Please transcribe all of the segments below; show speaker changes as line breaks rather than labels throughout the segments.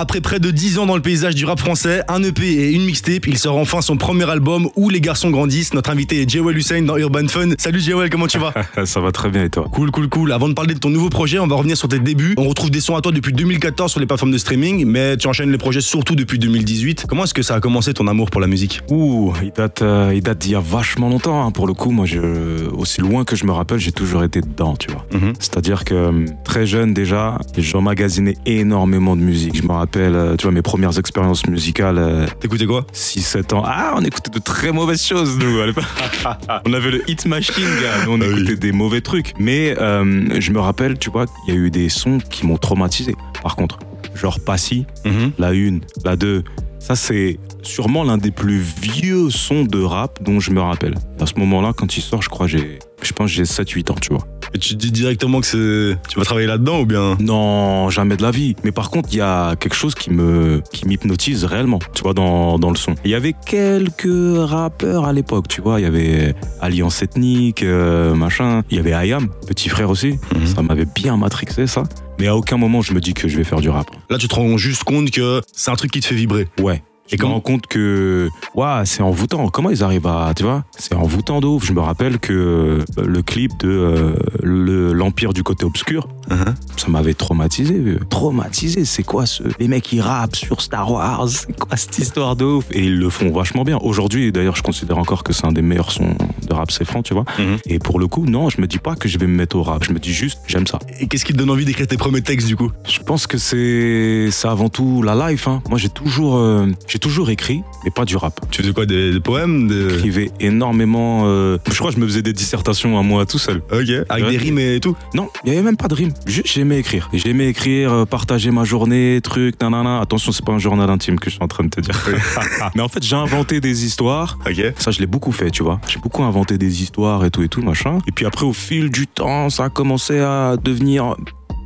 Après près de 10 ans dans le paysage du rap français, un EP et une mixtape, il sort enfin son premier album Où les garçons grandissent. Notre invité est Jewel Hussein dans Urban Fun. Salut Jewel, comment tu vas?
Ça va très bien et toi?
Cool, cool, cool. Avant de parler de ton nouveau projet, on va revenir sur tes débuts. On retrouve des sons à toi depuis 2014 sur les plateformes de streaming, mais tu enchaînes les projets surtout depuis 2018. Comment est-ce que ça a commencé ton amour pour la musique?
Ouh, il date, euh, il date d'il y a vachement longtemps. hein. Pour le coup, moi, je, aussi loin que je me rappelle, j'ai toujours été dedans, tu vois.
Mhm.
C'est-à-dire que euh, très jeune déjà, j'emmagasinais énormément de musique. Je me rappelle, euh, tu vois, mes premières expériences musicales, euh,
T'écoutais quoi?
6-7 ans. Ah, on écoutait de très mauvaises choses, nous. à l'époque. on avait le hit machine, gars. Nous, on
Ah oui.
écoutait des mauvais trucs. Mais euh, je me rappelle, tu vois, il y a eu des sons qui m'ont traumatisé. Par contre, genre Passy,
Mhm.
la une, la deux. Ça, c'est sûrement l'un des plus vieux sons de rap dont je me rappelle. À ce moment-là, quand il sort, je crois, j'ai, je pense, que j'ai 7-8 ans, tu vois.
Et tu te dis directement que c'est... tu vas travailler là-dedans ou bien?
Non, jamais de la vie. Mais par contre, il y a quelque chose qui me, qui m'hypnotise réellement, tu vois, dans, dans le son. Il y avait quelques rappeurs à l'époque, tu vois. Il y avait Alliance Ethnique, euh, machin. Il y avait Ayam, petit frère aussi.
Mhm.
Ça m'avait bien matrixé, ça. Mais à aucun moment, je me dis que je vais faire du rap.
Là, tu te rends juste compte que c'est un truc qui te fait vibrer.
Ouais.
Et
Et je me
comment-
rends compte que, ouais, c'est envoûtant. Comment ils arrivent à, tu vois, c'est envoûtant de ouf. Je me rappelle que euh, le clip de euh, le- l'Empire du côté obscur,
Mhm.
ça m'avait traumatisé. vieux. Traumatisé, c'est quoi ce. Les mecs qui rappent sur Star Wars, c'est quoi cette histoire de ouf? Et ils le font vachement bien. Aujourd'hui, d'ailleurs, je considère encore que c'est un des meilleurs sons de rap, c'est franc, tu vois.
Mhm.
Et pour le coup, non, je me dis pas que je vais me mettre au rap. Je me dis juste, j'aime ça.
Et qu'est-ce qui te donne envie d'écrire tes premiers textes du coup?
Je pense que c'est c'est avant tout la life. Hein. Moi, j'ai toujours, euh, j'ai toujours écrit, mais pas du rap.
Tu faisais quoi Des, des poèmes des...
J'écrivais énormément. euh, Je crois que je me faisais des dissertations à moi tout seul.
Ok. Avec
Ouais.
des rimes et tout?
Non, il y avait même pas de rime. Juste, j'aimais écrire. J'aimais écrire, euh, partager ma journée, truc, nanana. Attention, c'est pas un journal intime que je suis en train de te dire. mais en fait, j'ai inventé des histoires.
Ok.
Ça, je l'ai beaucoup fait, tu vois. J'ai beaucoup inventé des histoires et tout et tout, machin. Et puis après, au fil du temps, ça a commencé à devenir.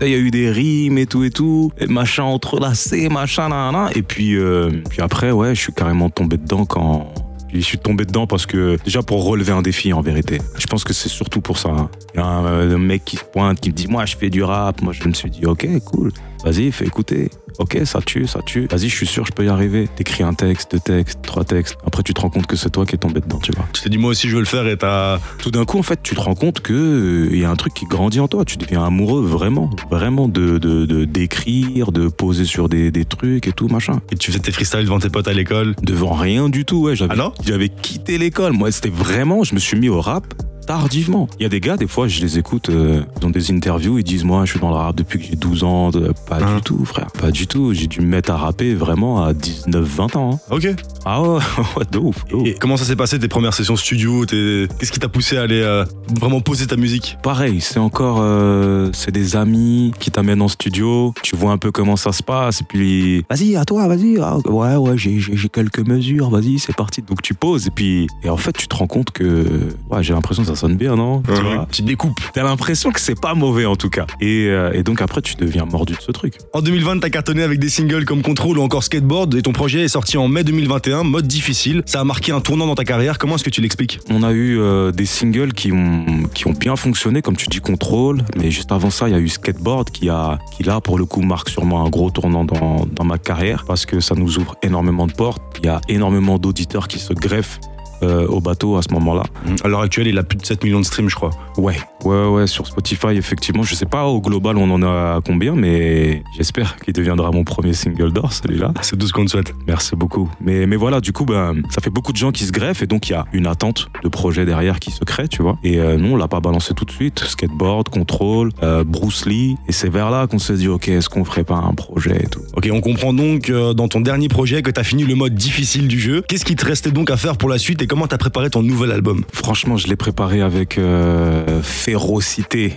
Il y a eu des rimes et tout et tout, machin entrelacé, machin, nanana. Et puis, euh, puis après, ouais, je suis carrément tombé dedans quand. Je suis tombé dedans parce que, déjà pour relever un défi en vérité. Je pense que c'est surtout pour ça. hein. Il y a euh, un mec qui se pointe, qui me dit Moi, je fais du rap. Moi, je me suis dit Ok, cool. Vas-y, fais écouter. Ok, ça tue, ça tue. Vas-y, je suis sûr, je peux y arriver. T'écris un texte, deux textes, trois textes. Après, tu te rends compte que c'est toi qui es tombé dedans, tu vois.
Tu t'es dit moi aussi je veux le faire et t'as...
Tout d'un coup, en fait, tu te rends compte que euh, il y a un truc qui grandit en toi. Tu deviens amoureux vraiment, vraiment de de- de- d'écrire, de, poser sur des, des trucs et tout, machin.
Et tu faisais tes freestyles devant tes potes à l'école
Devant rien du tout, ouais. J'avais,
Ah non?
j'avais quitté l'école. Moi, c'était vraiment, je me suis mis au rap tardivement. Il y a des gars, des fois, je les écoute euh, dans des interviews, ils disent Moi, je suis dans le rap depuis que j'ai 12 ans. De- Pas
Hein
du tout, frère. Pas du tout. J'ai dû me mettre à rapper vraiment à 19, 20 ans. hein.
Ok.
Ah ouais, ouais, de ouf, de ouf.
Et comment ça s'est passé tes premières sessions studio Qu'est-ce qui t'a poussé à aller euh, vraiment poser ta musique?
Pareil, c'est encore, euh, c'est des amis qui t'amènent en studio. Tu vois un peu comment ça se passe, et puis vas-y, à toi, vas-y. Ah, ouais, ouais, j'ai, j'ai, j'ai quelques mesures, vas-y, c'est parti. Donc tu poses, et puis, et en fait, tu te rends compte que, ouais, j'ai l'impression que ça sonne bien, non Tu vois
Tu te découpes.
T'as l'impression que c'est pas mauvais en tout cas. Et, euh, et donc après, tu deviens mordu de ce truc.
En 2020, t'as cartonné avec des singles comme Control ou encore Skateboard et ton projet est sorti en mai 2021, mode difficile. Ça a marqué un tournant dans ta carrière. Comment est-ce que tu l'expliques
On a eu euh, des singles qui ont, qui ont bien fonctionné, comme tu dis, Control. Mais juste avant ça, il y a eu Skateboard qui, a, qui là, pour le coup, marque sûrement un gros tournant dans, dans ma carrière parce que ça nous ouvre énormément de portes. Il y a énormément d'auditeurs qui se greffent euh, au bateau à ce moment-là.
À l'heure actuelle, il a plus de 7 millions de streams, je crois.
Ouais, ouais, ouais, sur Spotify, effectivement. Je sais pas au global on en a combien, mais j'espère qu'il deviendra mon premier single d'or, celui-là.
C'est tout ce qu'on te souhaite.
Merci beaucoup. Mais, mais voilà, du coup, ben, ça fait beaucoup de gens qui se greffent et donc il y a une attente de projet derrière qui se crée, tu vois. Et euh, nous, on l'a pas balancé tout de suite. Skateboard, Control, euh, Bruce Lee. Et c'est vers là qu'on s'est dit, ok, est-ce qu'on ferait pas un projet et tout.
Ok, on comprend donc dans ton dernier projet que t'as fini le mode difficile du jeu. Qu'est-ce qui te restait donc à faire pour la suite et comment t'as préparé ton nouvel album
Franchement, je l'ai préparé avec euh, férocité.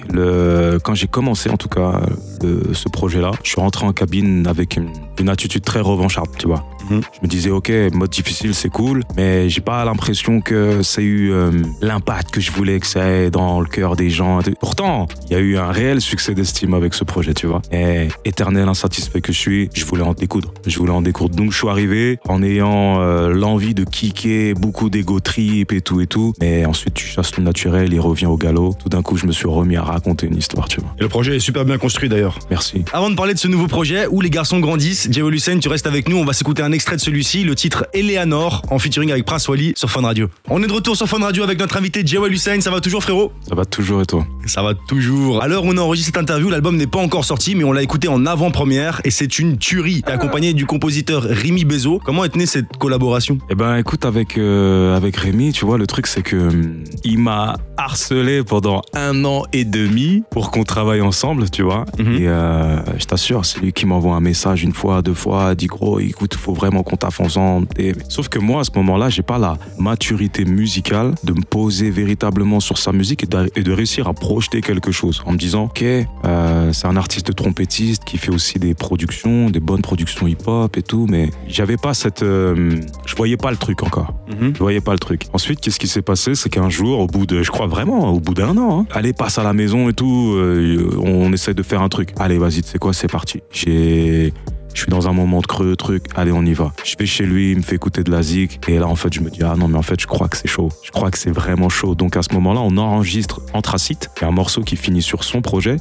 Quand j'ai commencé, en tout cas, le- ce projet-là, je suis rentré en cabine avec une, une attitude très revancharde, tu vois. Je me disais, ok, mode difficile, c'est cool, mais j'ai pas l'impression que ça a eu euh, l'impact que je voulais que ça ait dans le cœur des gens. Pourtant, il y a eu un réel succès d'estime avec ce projet, tu vois. Et éternel insatisfait que je suis, je voulais en découdre. Je voulais en découdre. Donc, je suis arrivé en ayant euh, l'envie de kicker, beaucoup d'ego trip et tout et tout. Mais ensuite, tu chasses le naturel, il revient au galop. Tout d'un coup, je me suis remis à raconter une histoire, tu vois.
Et le projet est super bien construit d'ailleurs.
Merci.
Avant de parler de ce nouveau projet où les garçons grandissent, Hussein, tu restes avec nous. On va s'écouter un extrait de celui-ci, le titre Eleanor, en featuring avec Prince Wally sur Fun Radio. On est de retour sur Fun Radio avec notre invité Jewel Hussein. Ça va toujours, frérot?
Ça va toujours et toi?
Ça va toujours. À l'heure où on enregistre cette interview, l'album n'est pas encore sorti, mais on l'a écouté en avant-première et c'est une tuerie. T'es accompagné du compositeur Rémi Bezo. Comment est née cette collaboration?
Eh ben, écoute, avec euh, avec Rémi, tu vois, le truc c'est que hum, il m'a harcelé pendant un an et demi pour qu'on travaille ensemble, tu vois.
Mhm.
Et euh, je t'assure, c'est lui qui m'envoie un message une fois, deux fois, dit gros, écoute, faut vraiment qu'on taffe ensemble. Et- Sauf que moi, à ce moment-là, j'ai pas la maturité musicale de me poser véritablement sur sa musique et de, et de réussir à projeter quelque chose en me disant, ok, euh, c'est un artiste trompettiste qui fait aussi des productions, des bonnes productions hip-hop et tout, mais j'avais pas cette, euh, je voyais pas le truc encore. Je voyais pas le truc. Ensuite, qu'est-ce qui s'est passé? C'est qu'un jour, au bout de, je crois vraiment, au bout d'un an, hein, allez, passe à la maison et tout, euh, on essaie de faire un truc. Allez, vas-y, sais quoi, c'est parti. J'ai. Je suis dans un moment de creux, truc, allez, on y va. Je vais chez lui, il me fait écouter de la zik, et là, en fait, je me dis, ah non, mais en fait, je crois que c'est chaud. Je crois que c'est vraiment chaud. Donc, à ce moment-là, on enregistre Anthracite, et un morceau qui finit sur son projet,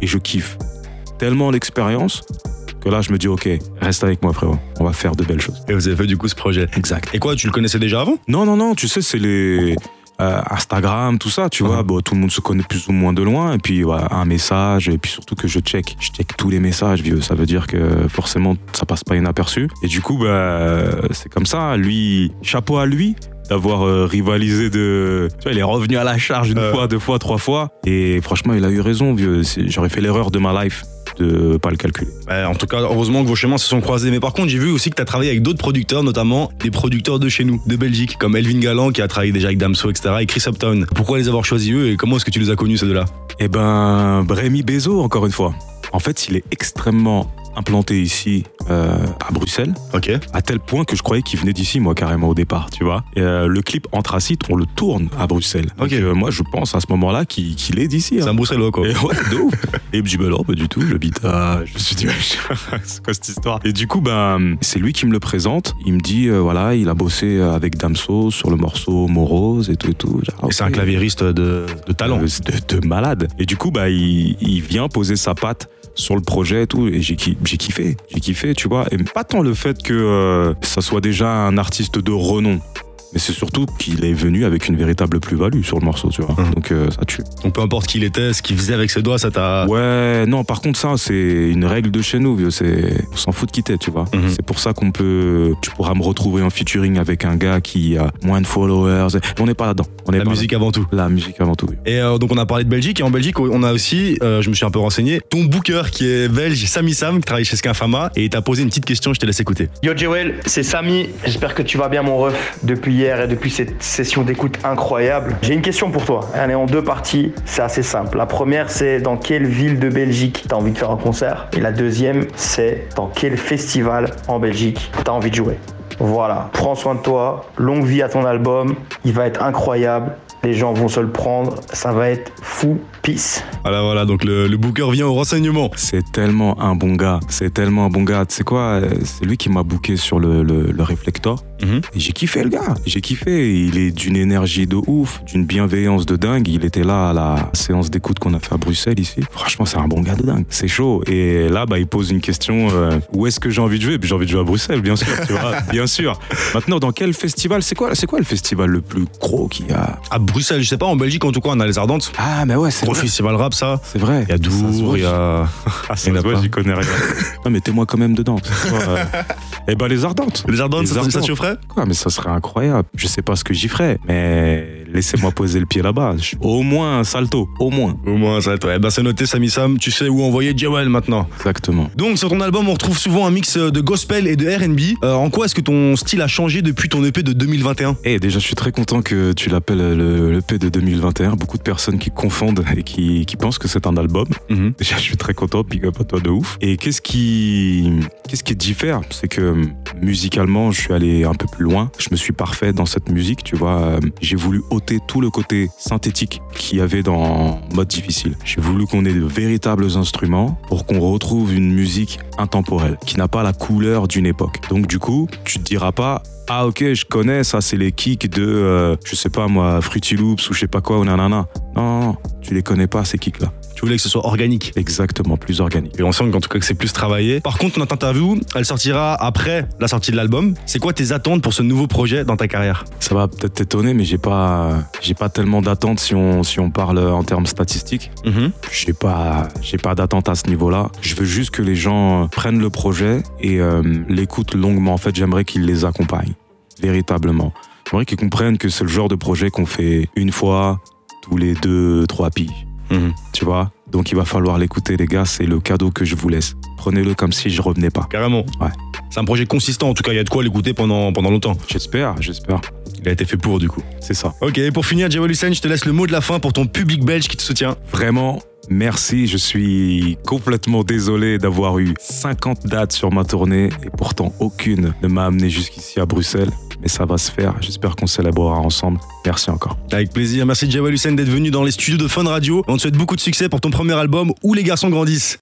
et je kiffe tellement l'expérience que là, je me dis, ok, reste avec moi, frérot. On va faire de belles choses.
Et vous avez fait du coup ce projet.
Exact.
Et quoi, tu le connaissais déjà avant?
Non, non, non, tu sais, c'est les euh, Instagram, tout ça, tu vois. Bon, tout le monde se connaît plus ou moins de loin. Et puis, un message. Et puis surtout que je check. Je check tous les messages, vieux. Ça veut dire que forcément, ça passe pas inaperçu. Et du coup, bah, c'est comme ça. Lui, chapeau à lui d'avoir euh, rivalisé de... Tu vois, il est revenu à la charge une
Euh.
fois, deux fois, trois fois. Et franchement, il a eu raison, vieux. J'aurais fait l'erreur de ma life de pas le calculer.
Bah, en tout cas, heureusement que vos chemins se sont croisés. Mais par contre, j'ai vu aussi que tu as travaillé avec d'autres producteurs, notamment des producteurs de chez nous, de Belgique, comme Elvin Galland qui a travaillé déjà avec Damso, etc. et Chris Upton. Pourquoi les avoir choisis eux et comment est-ce que tu les as connus ces deux-là?
Eh ben, Rémi Bezo, encore une fois. En fait, il est extrêmement implanté ici euh, à Bruxelles,
Ok.
à tel point que je croyais qu'il venait d'ici, moi, carrément, au départ, tu vois. Et, euh, le clip Anthracite, on le tourne à Bruxelles.
Ok.
Donc, euh, moi, je pense à ce moment-là qu'il est d'ici.
C'est
hein.
un bruxellois, quoi.
Et ouais, de ouf. Et il me bah non, pas du tout, j'habite à. Je me suis dit, c'est quoi cette histoire Et du coup, ben, c'est lui qui me le présente. Il me dit, euh, voilà, il a bossé avec Damso sur le morceau Morose et tout et tout. Genre,
Et c'est un claviériste de, de talent.
De, de malade. Et du coup, bah, il, il vient poser sa patte sur le projet et tout, et j'ai j'ai kiffé, j'ai kiffé, tu vois. Et pas tant le fait que euh, ça soit déjà un artiste de renom, mais c'est surtout qu'il est venu avec une véritable plus-value sur le morceau, tu vois.
Mhm.
Donc euh, ça tue.
Donc peu importe qui il était, ce qu'il faisait avec ses doigts, ça t'a.
Ouais, non, par contre, ça, c'est une règle de chez nous, vieux. C'est, on s'en fout de quitter, tu vois.
Mhm.
C'est pour ça qu'on peut, tu pourras me retrouver en featuring avec un gars qui a moins de followers. On n'est pas là-dedans. On est
La
pas
musique avant tout.
La musique avant tout. oui.
Et euh, donc on a parlé de Belgique et en Belgique on a aussi, euh, je me suis un peu renseigné, ton booker qui est belge, Sami Sam, qui travaille chez Skinfama et il t'a posé une petite question, je te laisse écouter.
Yo Joel, c'est Samy. J'espère que tu vas bien mon ref depuis hier et depuis cette session d'écoute incroyable. J'ai une question pour toi. Elle est en deux parties. C'est assez simple. La première, c'est dans quelle ville de Belgique t'as envie de faire un concert? Et la deuxième, c'est dans quel festival en Belgique t'as envie de jouer? Voilà. Prends soin de toi. Longue vie à ton album. Il va être incroyable. Les gens vont se le prendre. Ça va être fou. Peace.
Voilà, voilà, donc le, le booker vient au renseignement.
C'est tellement un bon gars. C'est tellement un bon gars. Tu sais quoi? C'est lui qui m'a booké sur le, le, le Reflector.
Mhm.
J'ai kiffé le gars. J'ai kiffé. Il est d'une énergie de ouf, d'une bienveillance de dingue. Il était là à la séance d'écoute qu'on a fait à Bruxelles ici. Franchement, c'est un bon gars de dingue. C'est chaud. Et là, bah, il pose une question euh, où est-ce que j'ai envie de jouer? Puis J'ai envie de jouer à Bruxelles, bien sûr. Tu vois, bien sûr. Maintenant, dans quel festival? C'est quoi, c'est quoi le festival le plus gros qu'il y a?
À Bruxelles, je sais pas, en Belgique en tout cas, on a les Ardentes.
Ah, mais ouais, c'est
Gros
vrai.
festival rap, ça.
C'est vrai.
Il y a
Ça
Dour, il y a.
Ah,
Il y en a pas.
j'y connais rien. non, mettez-moi quand même dedans. euh, Eh ben, les Ardentes.
Les Ardentes,
Les
ça, ça
Ardentes. Quoi, mais ça serait incroyable. Je sais pas ce que j'y ferais, mais laissez-moi poser le pied là-bas. Au moins un salto, au moins.
Au moins, ça va être. Eh ben, c'est noté, Sami Sam, tu sais où envoyer Jewel maintenant.
Exactement.
Donc, sur ton album, on retrouve souvent un mix de gospel et de RB. Euh, en quoi est-ce que ton style a changé depuis ton EP de 2021
Et déjà, je suis très content que tu l'appelles le, le P de 2021. Beaucoup de personnes qui confondent et qui, qui pensent que c'est un album.
Mhm.
Déjà, je suis très content, big up à toi de ouf. Et qu'est-ce qui, qu'est-ce qui diffère? C'est que euh, musicalement, je suis allé un peu plus loin. Je me suis parfait dans cette musique, tu vois. Euh, J'ai voulu tout le côté synthétique qu'il y avait dans Mode Difficile. J'ai voulu qu'on ait de véritables instruments pour qu'on retrouve une musique intemporelle, qui n'a pas la couleur d'une époque. Donc, du coup, tu te diras pas, ah ok, je connais, ça c'est les kicks de, euh, je sais pas moi, Fruity Loops ou je sais pas quoi, ou nanana. Non, non, tu les connais pas ces kicks-là.
Tu voulais que ce soit organique.
Exactement, plus organique.
Et on sent qu'en tout cas que c'est plus travaillé. Par contre, notre interview, elle sortira après la sortie de l'album. C'est quoi tes attentes pour ce nouveau projet dans ta carrière?
Ça va peut-être t'étonner, mais j'ai pas, j'ai pas tellement d'attentes si on, si on parle en termes statistiques.
Mhm.
J'ai pas, j'ai pas d'attente à ce niveau-là. Je veux juste que les gens prennent le projet et euh, l'écoutent longuement. En fait, j'aimerais qu'ils les accompagnent, véritablement. J'aimerais qu'ils comprennent que c'est le genre de projet qu'on fait une fois tous les deux, trois piges.
Mhm.
Tu vois Donc il va falloir l'écouter, les gars. C'est le cadeau que je vous laisse. Prenez-le comme si je revenais pas.
Carrément.
Ouais.
C'est un projet consistant, en tout cas, il y a de quoi l'écouter pendant, pendant longtemps.
J'espère, j'espère.
Il a été fait pour, du coup.
C'est ça.
Ok, et pour finir, Jawel Hussein, je te laisse le mot de la fin pour ton public belge qui te soutient.
Vraiment, merci. Je suis complètement désolé d'avoir eu 50 dates sur ma tournée et pourtant aucune ne m'a amené jusqu'ici à Bruxelles. Mais ça va se faire. J'espère qu'on célébrera ensemble. Merci encore.
Avec plaisir. Merci Jawel Hussein d'être venu dans les studios de Fun Radio. On te souhaite beaucoup de succès pour ton premier album Où les garçons grandissent.